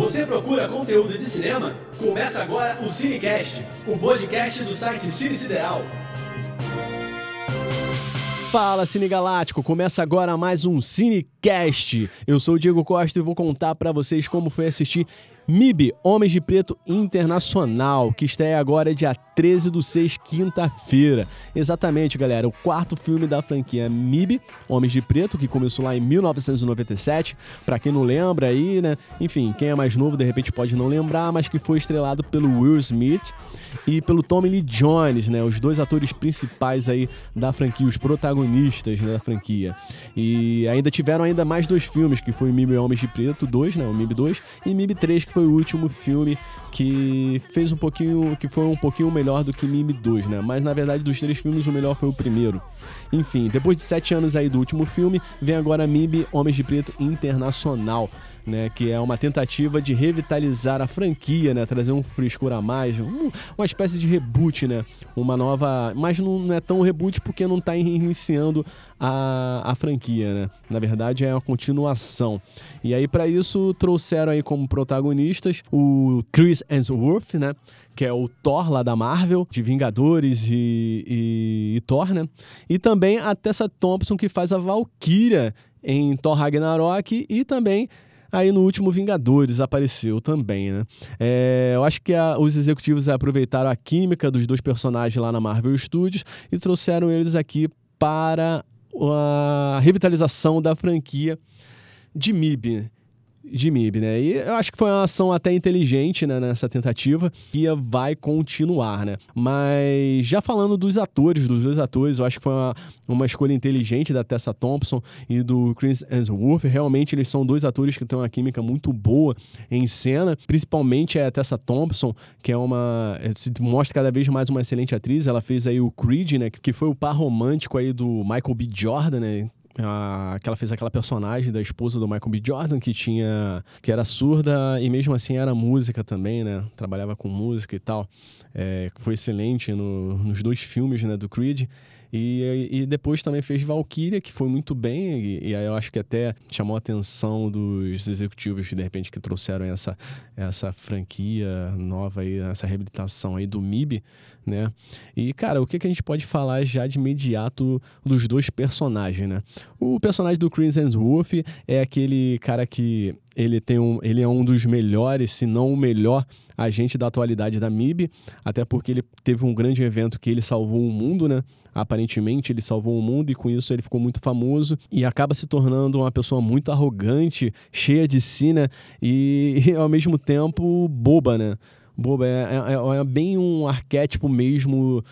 Você procura conteúdo de cinema? Começa agora o Cinecast, o podcast do site Cine Sideral. Fala Cine Galáctico, começa agora mais um Cinecast. Eu sou o Diego Costa e vou contar para vocês como foi assistir MIB, Homens de Preto Internacional, que estreia agora dia 13 do 6, quinta-feira. Exatamente, galera, o quarto filme da franquia MIB, Homens de Preto, que começou lá em 1997. Para quem não lembra aí, né? Enfim, quem é mais novo de repente pode não lembrar, mas que foi estrelado pelo Will Smith e pelo Tommy Lee Jones, né? Os dois atores principais aí da franquia, os protagonistas né, da franquia. E ainda tiveram ainda mais dois filmes, que foi MIB Homens de Preto 2, né? O MIB 2 e MIB 3, que foi o último filme que fez um pouquinho, que foi um pouquinho melhor do que MIB 2, né? Mas na verdade dos três filmes o melhor foi o primeiro. Enfim, depois de sete anos aí do último filme, vem agora MIB Homens de Preto Internacional né, que é uma tentativa de revitalizar a franquia, né, trazer um frescor a mais, um, uma espécie de reboot, né, uma nova, mas não, não é tão reboot porque não está iniciando a, a franquia, né? Na verdade é uma continuação. E aí para isso trouxeram aí como protagonistas o Chris Hemsworth, né? que é o Thor lá da Marvel, de Vingadores e, e, e, Thor, né? E também a Tessa Thompson, que faz a Valkyria em Thor Ragnarok e também Aí no último Vingadores apareceu também, né? É, eu acho que a, os executivos aproveitaram a química dos dois personagens lá na Marvel Studios e trouxeram eles aqui para a revitalização da franquia de MIB de MIB, né? E eu acho que foi uma ação até inteligente né, nessa tentativa, que vai continuar, né? Mas já falando dos atores, dos dois atores, eu acho que foi uma, uma escolha inteligente da Tessa Thompson e do Chris Hemsworth. Realmente eles são dois atores que têm uma química muito boa em cena, principalmente a Tessa Thompson, que é uma se mostra cada vez mais uma excelente atriz. Ela fez aí o Creed, né, que foi o par romântico aí do Michael B. Jordan, né? A, que ela fez aquela personagem da esposa do Michael B. Jordan que tinha que era surda e mesmo assim era música também, né? Trabalhava com música e tal. É, foi excelente no, nos dois filmes né, do Creed. E, e depois também fez Valkyria, que foi muito bem, e, e aí eu acho que até chamou a atenção dos executivos, de repente, que trouxeram essa, essa franquia nova aí, essa reabilitação aí do MIB, né? E, cara, o que, que a gente pode falar já de imediato dos dois personagens, né? O personagem do Chris Hemsworth é aquele cara que ele tem um, ele é um dos melhores, se não o melhor agente da atualidade da MIB, até porque ele teve um grande evento que ele salvou o mundo, né? Aparentemente ele salvou o mundo e com isso ele ficou muito famoso e acaba se tornando uma pessoa muito arrogante, cheia de si, né? E, e ao mesmo tempo boba, né? boba. É, é, é, bem um arquétipo mesmo,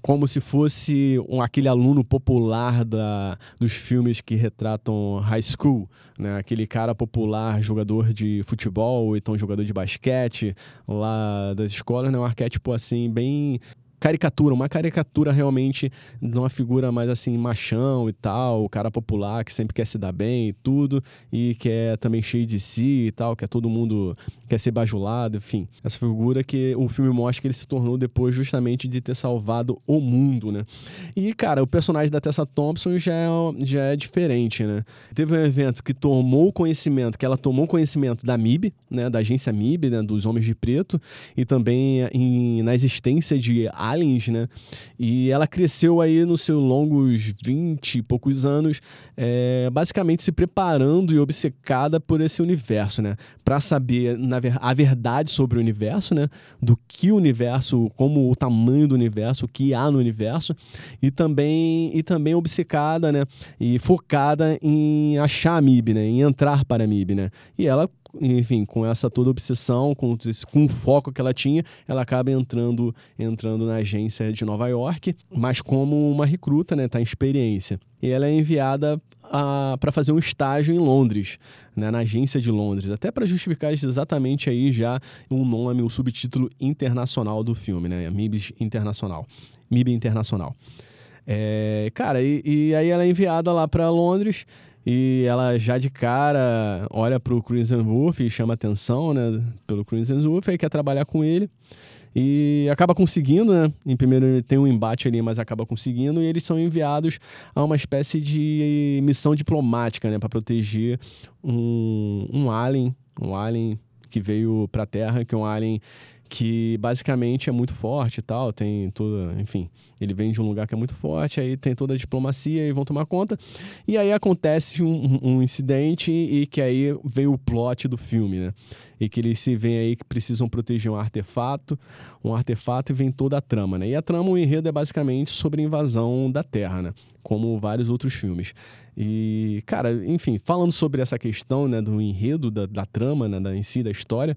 como se fosse um, aquele aluno popular da, dos filmes que retratam high school, né? Aquele cara popular, jogador de futebol, ou então jogador de basquete lá das escolas, né? Um arquétipo assim, bem caricatura, uma caricatura realmente de uma figura mais assim, machão e tal, o cara popular que sempre quer se dar bem e tudo, e que é também cheio de si e tal, que é todo mundo quer ser bajulado, enfim. Essa figura que o filme mostra que ele se tornou depois justamente de ter salvado o mundo, né? E, cara, o personagem da Tessa Thompson já é, já é diferente, né? Teve um evento que tomou conhecimento, que ela tomou conhecimento da MIB, né? Da agência MIB, né? Dos Homens de Preto, e também em, na existência de aliens, né? E ela cresceu aí nos seus longos 20 e poucos anos, é, basicamente se preparando e obcecada por esse universo, né? Para saber na, a verdade sobre o universo, né? Do que o universo, como o tamanho do universo, o que há no universo, e também, e também obcecada, né? E focada em achar a MIB, né? Em entrar para a MIB, né? E ela enfim, com essa toda obsessão, com, esse, com o foco que ela tinha, ela acaba entrando, entrando na agência de Nova York, mas como uma recruta, né, tá em experiência. E ela é enviada para fazer um estágio em Londres, né, na agência de Londres, até para justificar exatamente aí já o nome, o subtítulo internacional do filme, né, MIB Internacional, MIB Internacional. É, cara, e, e aí ela é enviada lá para Londres e ela já de cara olha pro Chris Wolf e chama atenção, né, pelo Chris Wolf e quer trabalhar com ele. E acaba conseguindo, né? Em primeiro tem um embate ali, mas acaba conseguindo. E eles são enviados a uma espécie de missão diplomática, né? Para proteger um, um alien, um alien que veio pra Terra, que é um alien que basicamente é muito forte e tal, tem toda, enfim, ele vem de um lugar que é muito forte, aí tem toda a diplomacia e vão tomar conta. E aí acontece um, um incidente e que aí vem o plot do filme, né? E que eles se veem aí que precisam proteger um artefato, um artefato e vem toda a trama, né? E a trama, o enredo é basicamente sobre a invasão da Terra, né? Como vários outros filmes. E, cara, enfim, falando sobre essa questão né, do enredo, da, da trama, né, da, em si, da história,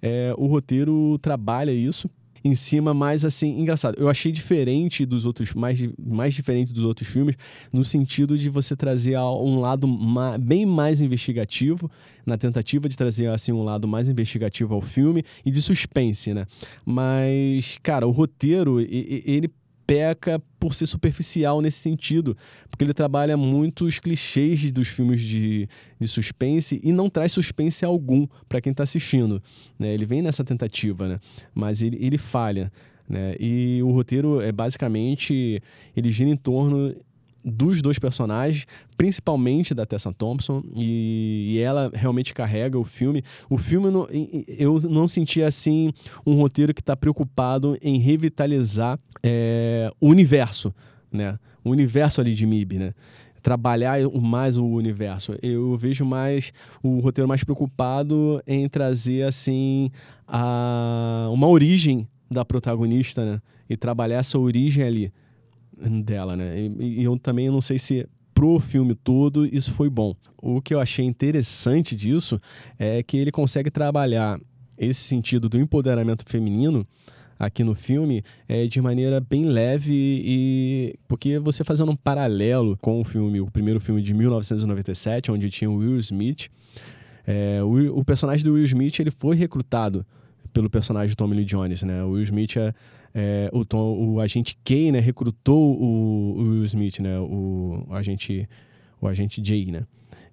é, o roteiro trabalha isso em cima mais assim, engraçado. Eu achei diferente dos outros, mais, mais diferente dos outros filmes, no sentido de você trazer um lado ma, bem mais investigativo, na tentativa de trazer assim um lado mais investigativo ao filme e de suspense, né? Mas, cara, o roteiro, ele peca por ser superficial nesse sentido, porque ele trabalha muitos clichês dos filmes de, de suspense e não traz suspense algum para quem está assistindo. Né? Ele vem nessa tentativa, né? mas ele, ele falha. Né? E o roteiro é basicamente ele gira em torno dos dois personagens, principalmente da Tessa Thompson, e, e, ela realmente carrega o filme. O filme, não, eu não senti assim um roteiro que está preocupado em revitalizar é, o universo, né? O universo ali de MIB, né? Trabalhar mais o universo. Eu vejo mais o roteiro mais preocupado em trazer assim a, uma origem da protagonista, né? E trabalhar essa origem ali dela, né? E, e eu também não sei se pro filme todo isso foi bom. O que eu achei interessante disso é que ele consegue trabalhar esse sentido do empoderamento feminino aqui no filme é de maneira bem leve e porque você fazendo um paralelo com o filme, o primeiro filme de 1997, onde tinha o Will Smith, é, o, o, personagem do Will Smith ele foi recrutado pelo personagem de Tommy Lee Jones, né? O Will Smith é é, o, Tom, o agente Kay, né, recrutou o, o Will Smith, né, o, o, agente, o agente Jay, né.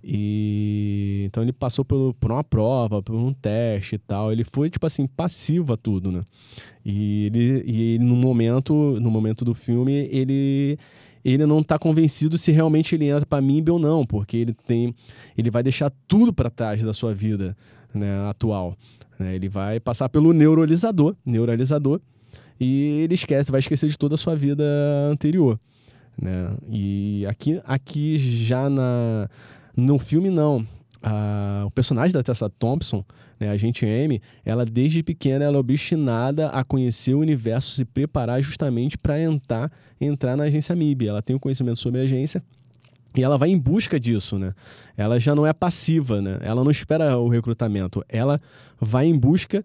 E então ele passou por, por uma prova, por um teste e tal. Ele foi tipo assim passivo a tudo, né? E ele, e ele no momento, no momento do filme, ele ele não está convencido se realmente ele entra para MIB ou não, porque ele tem, ele vai deixar tudo para trás da sua vida, né, atual. Né? Ele vai passar pelo neuralizador, neuralizador e ele esquece, vai esquecer de toda a sua vida anterior. Né? E aqui, aqui já na, no filme, não. o personagem da Tessa Thompson, né, a gente M, ela desde pequena ela é obstinada a conhecer o universo, se preparar justamente para entrar, entrar na agência MIB. Ela tem o um conhecimento sobre a agência e ela vai em busca disso, né? Ela já não é passiva, né? Ela não espera o recrutamento, ela vai em busca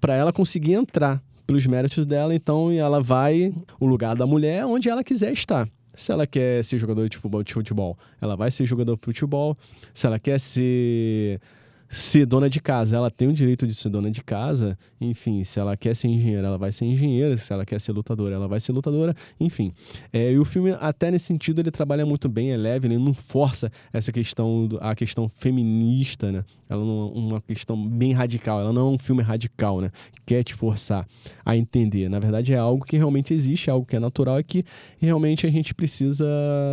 para ela conseguir entrar pelos méritos dela, então ela vai o lugar da mulher onde ela quiser estar. Se ela quer ser jogadora de futebol, de futebol, ela vai ser jogador de futebol. Se ela quer ser ser dona de casa, ela tem o direito de ser dona de casa, enfim, se ela quer ser engenheira, ela vai ser engenheira, se ela quer ser lutadora, ela vai ser lutadora, enfim. É, e o filme, até nesse sentido, ele trabalha muito bem, é leve, ele não força essa questão, a questão feminista, né? Ela não é uma questão bem radical, ela não é um filme radical, né? Quer te forçar a entender. Na verdade, é algo que realmente existe, é algo que é natural e que realmente a gente precisa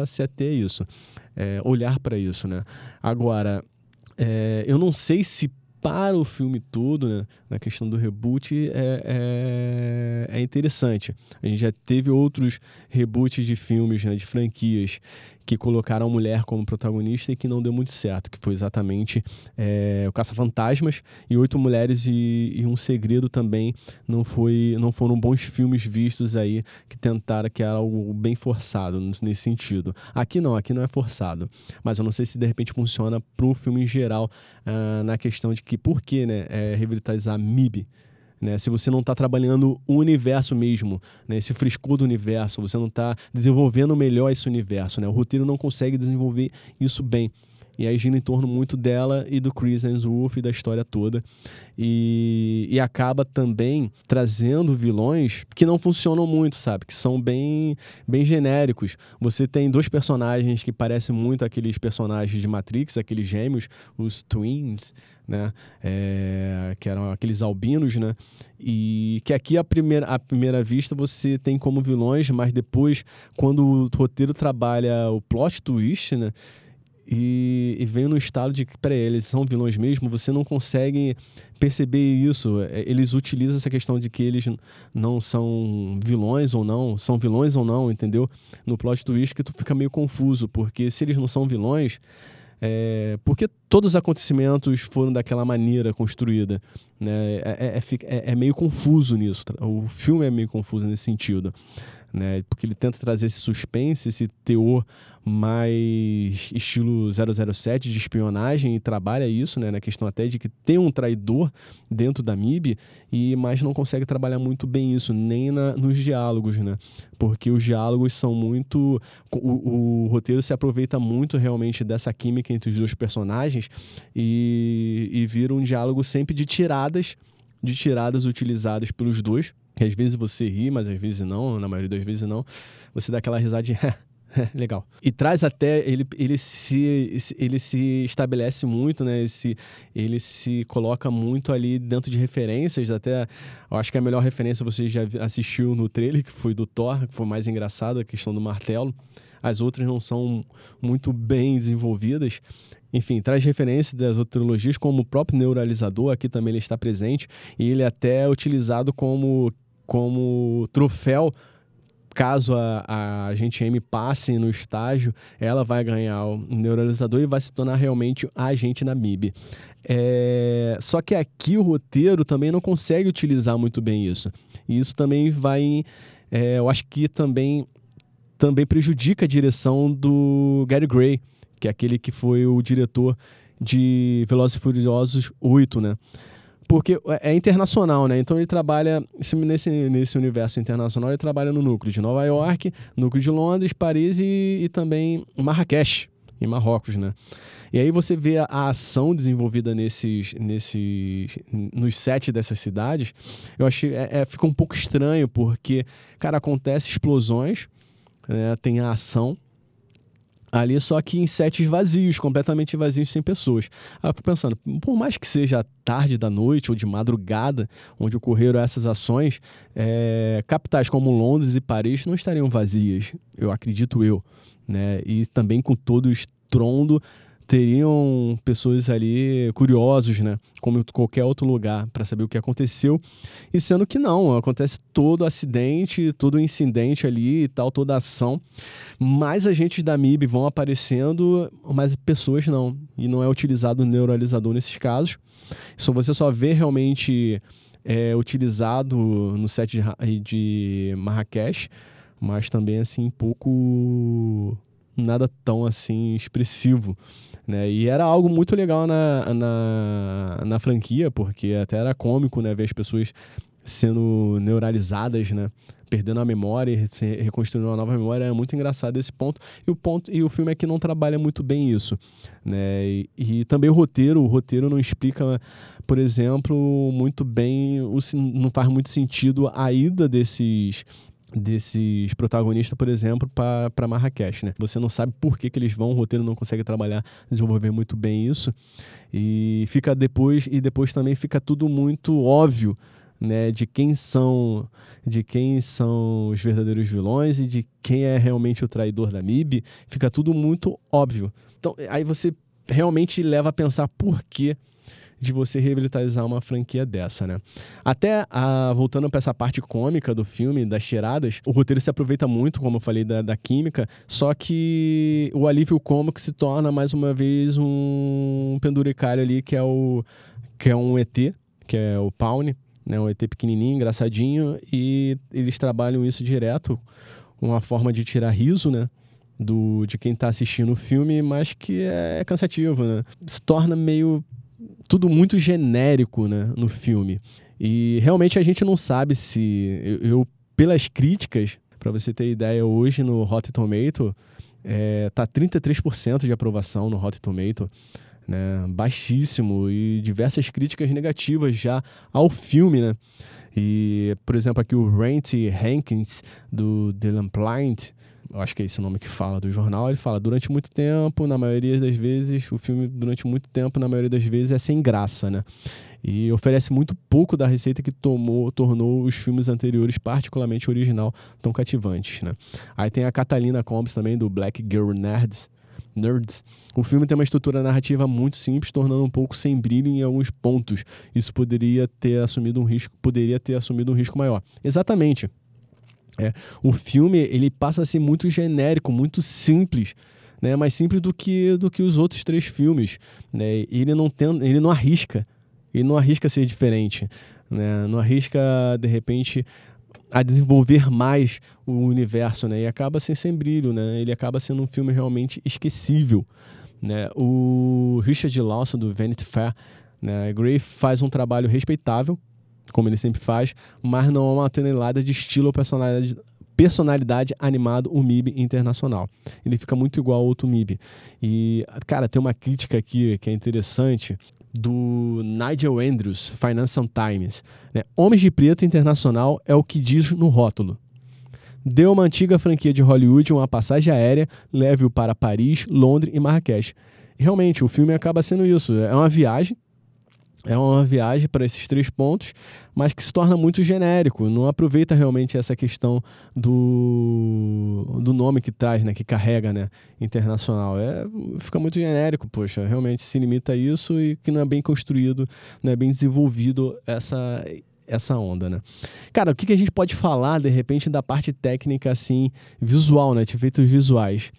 se ater a isso. É, olhar para isso, né? Agora, é, eu não sei se para o filme todo, né, na questão do reboot, é, é, é, interessante. A gente já teve outros reboots de filmes, né, de franquias, que colocaram a mulher como protagonista e que não deu muito certo, que foi exatamente é, o Caça-Fantasmas e Oito Mulheres e, e, Um Segredo também não, foi, não foram bons filmes vistos aí que tentaram que era algo bem forçado nesse sentido. Aqui não, aqui não é forçado, mas eu não sei se de repente funciona para o filme em geral uh, na questão de que por que né, é, revitalizar MIB, né? Se você não está trabalhando o universo mesmo, né? esse frescor do universo, você não está desenvolvendo melhor esse universo. Né? O roteiro não consegue desenvolver isso bem. E aí gira em torno muito dela e do Chris Hemsworth e da história toda. E, e acaba também trazendo vilões que não funcionam muito, sabe? Que são bem, bem genéricos. Você tem dois personagens que parecem muito aqueles personagens de Matrix, aqueles gêmeos, os Twins, né? É, que eram aqueles albinos, né? E que aqui à primeira, à primeira vista você tem como vilões, mas depois, quando o roteiro trabalha o plot twist, né? e, e vem no estado de que, peraí, eles são vilões mesmo, você não consegue perceber isso. É, eles utilizam essa questão de que eles não são vilões ou não, são vilões ou não, entendeu? No plot twist que tu fica meio confuso, porque se eles não são vilões, é, porque todos os acontecimentos foram daquela maneira construída. Né? É, é, é, é, meio confuso nisso. O filme é meio confuso nesse sentido né? Porque ele tenta trazer esse suspense, esse teor mais estilo 007 de espionagem e trabalha isso, né, na questão até de que tem um traidor dentro da MIB e mas não consegue trabalhar muito bem isso nem na, nos diálogos, né? Porque os diálogos são muito o, o, roteiro se aproveita muito realmente dessa química entre os dois personagens e, e vira um diálogo sempre de tiradas de tiradas utilizadas pelos dois às vezes você ri, mas às vezes não, na maioria das vezes não. Você dá aquela risadinha. Legal. E traz até, ele, ele, se, ele se estabelece muito, né? Esse, ele se coloca muito ali dentro de referências. Até, eu acho que a melhor referência você já assistiu no trailer, que foi do Thor, que foi mais engraçado, a questão do martelo. As outras não são muito bem desenvolvidas. Enfim, traz referências das outras trilogias, como o próprio neuralizador, aqui também ele está presente, e ele é até utilizado como como troféu caso a, a gente M passe no estágio, ela vai ganhar o neuralizador e vai se tornar realmente a agente na MIB. É... Só que aqui o roteiro também não consegue utilizar muito bem isso. E isso também vai. É, eu acho que também, também prejudica a direção do Gary Gray, que é aquele que foi o diretor de Velozes e Furiosos 8, né? Porque é, é internacional, né? Então ele trabalha nesse, nesse universo internacional, ele trabalha no núcleo de Nova York, núcleo de Londres, Paris e, e também Marrakech, em Marrocos, né? E aí você vê a, ação desenvolvida nesses, nesses, nos sete dessas cidades, eu achei, é, é, fica um pouco estranho, porque, cara, acontece explosões, né? tem a ação, ali só que em sets vazios, completamente vazios, sem pessoas. Aí eu fico pensando, por mais que seja tarde da noite ou de madrugada, onde ocorreram essas ações, é, capitais como Londres e Paris não estariam vazias, eu acredito eu. Né? E também com todo o estrondo teriam pessoas ali curiosos, né? Como qualquer outro lugar, para saber o que aconteceu. E sendo que não, acontece todo acidente, todo incidente ali e tal, toda ação. Mais agentes da MIB vão aparecendo, mas pessoas não. E não é utilizado neuralizador nesses casos. Só você só vê realmente é, utilizado no set de, de Marrakech, mas também assim pouco nada tão assim expressivo. Né? E era algo muito legal na, na, na franquia, porque até era cômico né? ver as pessoas sendo neuralizadas, né? perdendo a memória e reconstruindo uma nova memória, é muito engraçado esse ponto. E o ponto e o filme é que não trabalha muito bem isso, né? E, e também o roteiro, o roteiro não explica, por exemplo, muito bem, o, não faz muito sentido a ida desses desses protagonistas, por exemplo, para Marrakech, né? Você não sabe por que, que eles vão, o roteiro não consegue trabalhar, desenvolver muito bem isso. E fica depois e depois também fica tudo muito óbvio, né, de quem são, de quem são os verdadeiros vilões e de quem é realmente o traidor da MIB, fica tudo muito óbvio. Então, aí você realmente leva a pensar por que de você revitalizar uma franquia dessa, né? Até a, voltando para essa parte cômica do filme, das cheiradas, o roteiro se aproveita muito, como eu falei, da, da química, só que o alívio cômico se torna mais uma vez um penduricalho ali que é o que é um ET, que é o Paune, né? Um ET pequenininho, engraçadinho, e eles trabalham isso direto, uma forma de tirar riso, né? Do, de quem está assistindo o filme, mas que é cansativo, né? Se torna meio tudo muito genérico né, no filme. E realmente a gente não sabe se. Eu, eu pelas críticas, para você ter ideia, hoje no Rotten Tomato, é, tá 33% de aprovação no Rotten Tomato. Né, baixíssimo e diversas críticas negativas já ao filme, né? E, por exemplo, aqui o Ranty Hankins, do The Lamplight, acho que é esse o nome que fala do jornal, ele fala, durante muito tempo, na maioria das vezes, o filme, durante muito tempo, na maioria das vezes, é sem graça, né? E oferece muito pouco da receita que tomou, tornou os filmes anteriores, particularmente original, tão cativantes, né? Aí tem a Catalina Combs também, do Black Girl Nerds, Nerds. O filme tem uma estrutura narrativa muito simples, tornando um pouco sem brilho em alguns pontos. Isso poderia ter assumido um risco, poderia ter assumido um risco maior. Exatamente. É, o filme ele passa a ser muito genérico, muito simples, né? Mais simples do que do que os outros três filmes, né? Ele não tem, ele não arrisca, ele não arrisca ser diferente, né? Não arrisca de repente a desenvolver mais o universo, né? E acaba sem sem brilho, né? Ele acaba sendo um filme realmente esquecível, né? O Richard Lawson do Vanity Fair, né? Gray faz um trabalho respeitável, como ele sempre faz, mas não é uma tonelada de estilo ou personalidade personalidade animado o MIB internacional. Ele fica muito igual ao outro MIB. E, cara, tem uma crítica aqui que é interessante do Nigel Andrews, Financial Times. Né? Homens de Preto Internacional é o que diz no rótulo. Dê uma antiga franquia de Hollywood uma passagem aérea, leve-o para Paris, Londres e Marrakech. Realmente, o filme acaba sendo isso. É uma viagem é uma viagem para esses três pontos, mas que se torna muito genérico, não aproveita realmente essa questão do, do nome que traz, né, que carrega, né, internacional. É, fica muito genérico, poxa, realmente se limita a isso e que não é bem construído, não é bem desenvolvido essa essa onda, né? Cara, o que, que a gente pode falar, de repente, da parte técnica, assim, visual, né, de efeitos visuais?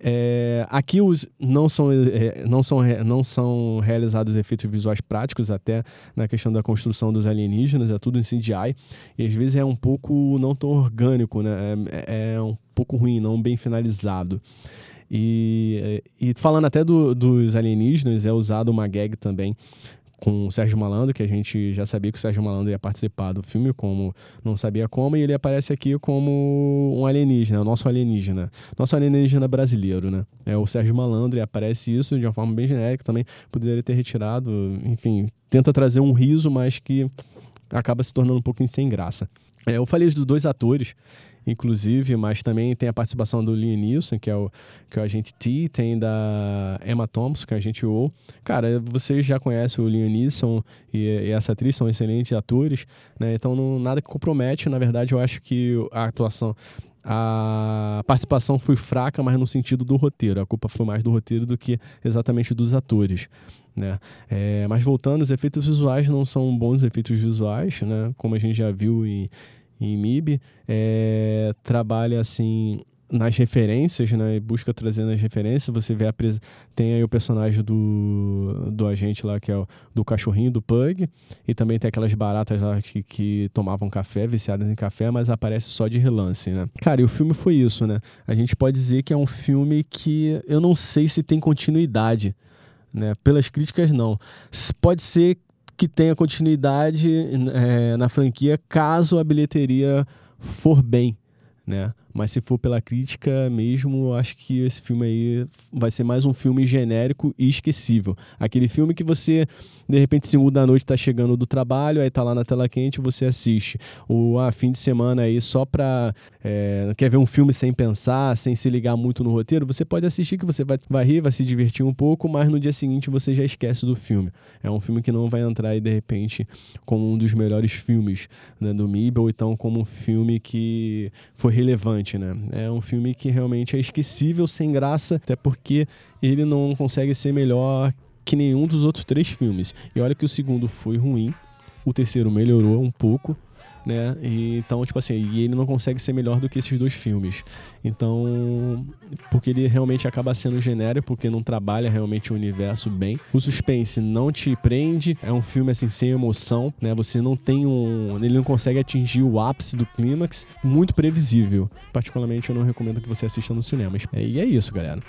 É, aqui os, não, são, é, não, são, não são realizados efeitos visuais práticos, até na questão da construção dos alienígenas, é tudo em CGI, e às vezes é um pouco não tão orgânico, né? é, é um pouco ruim, não bem finalizado. E, e falando até do, dos alienígenas, é usado uma gag também com o Sérgio Malandro, que a gente já sabia que o Sérgio Malandro ia participar do filme, como não sabia como, e ele aparece aqui como um alienígena, o nosso alienígena, nosso alienígena brasileiro, né? É o Sérgio Malandro e aparece isso de uma forma bem genérica, também poderia ter retirado, enfim, tenta trazer um riso, mas que acaba se tornando um pouquinho sem graça. É, eu falei dos dois atores, inclusive, mas também tem a participação do Liam Neeson, que é o, que é o agente T, tem da Emma Thompson, que é o agente O. Cara, vocês já conhecem o Liam Neeson e, e essa atriz, são excelentes atores, né? Então, não, nada que compromete. Na verdade, eu acho que a atuação a participação foi fraca, mas no sentido do roteiro. A culpa foi mais do roteiro do que exatamente dos atores. Né? É, mas voltando, os efeitos visuais não são bons efeitos visuais, né? como a gente já viu em, em MIB, é, trabalha assim nas referências, né? Busca trazer nas referências. Você vê a pres... tem aí o personagem do, do agente lá que é o do cachorrinho do Pug e também tem aquelas baratas lá que, que tomavam café, viciadas em café, mas aparece só de relance, né? Cara, e o filme foi isso, né? A gente pode dizer que é um filme que eu não sei se tem continuidade, né? Pelas críticas não. Pode ser que tenha continuidade é, na franquia caso a bilheteria for bem, né? Mas se for pela crítica mesmo, eu acho que esse filme aí vai ser mais um filme genérico e esquecível. Aquele filme que você, de repente, se muda à noite, tá chegando do trabalho, aí tá lá na tela quente, você assiste. Ou a ah, fim de semana aí só pra. É, quer ver um filme sem pensar, sem se ligar muito no roteiro, você pode assistir que você vai, vai rir, vai se divertir um pouco, mas no dia seguinte você já esquece do filme. É um filme que não vai entrar aí, de repente, como um dos melhores filmes né, do MIB, ou então como um filme que foi relevante né? É um filme que realmente é esquecível, sem graça, até porque ele não consegue ser melhor que nenhum dos outros três filmes. E olha que o segundo foi ruim, o terceiro melhorou um pouco, né? E, então, tipo assim, e ele não consegue ser melhor do que esses dois filmes. Então, porque ele realmente acaba sendo genérico, porque não trabalha realmente o universo bem. O suspense não te prende, é um filme assim sem emoção, né? Você não tem um, ele não consegue atingir o ápice do clímax, muito previsível. Particularmente eu não recomendo que você assista no cinema. E é isso, galera.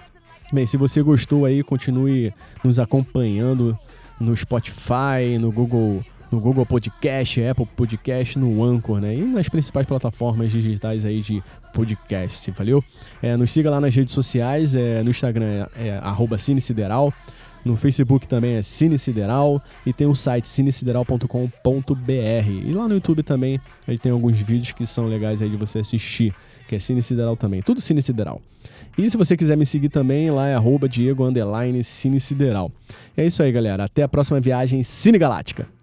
Bem, se você gostou aí, continue nos acompanhando no Spotify, no Google no Google Podcast, Apple Podcast, no Anchor, né? E nas principais plataformas digitais aí de podcast, valeu? É, nos siga lá nas redes sociais, é, no Instagram é, é arroba Cinesideral, no Facebook também é Cine Sideral e tem o site cinesideral.com.br. E lá no YouTube também gente tem alguns vídeos que são legais aí de você assistir, que é Cine Sideral também. Tudo Cine Sideral. E se você quiser me seguir também, lá é arroba Diego Underline Cine Sideral. É isso aí, galera. Até a próxima viagem Cine Galáctica.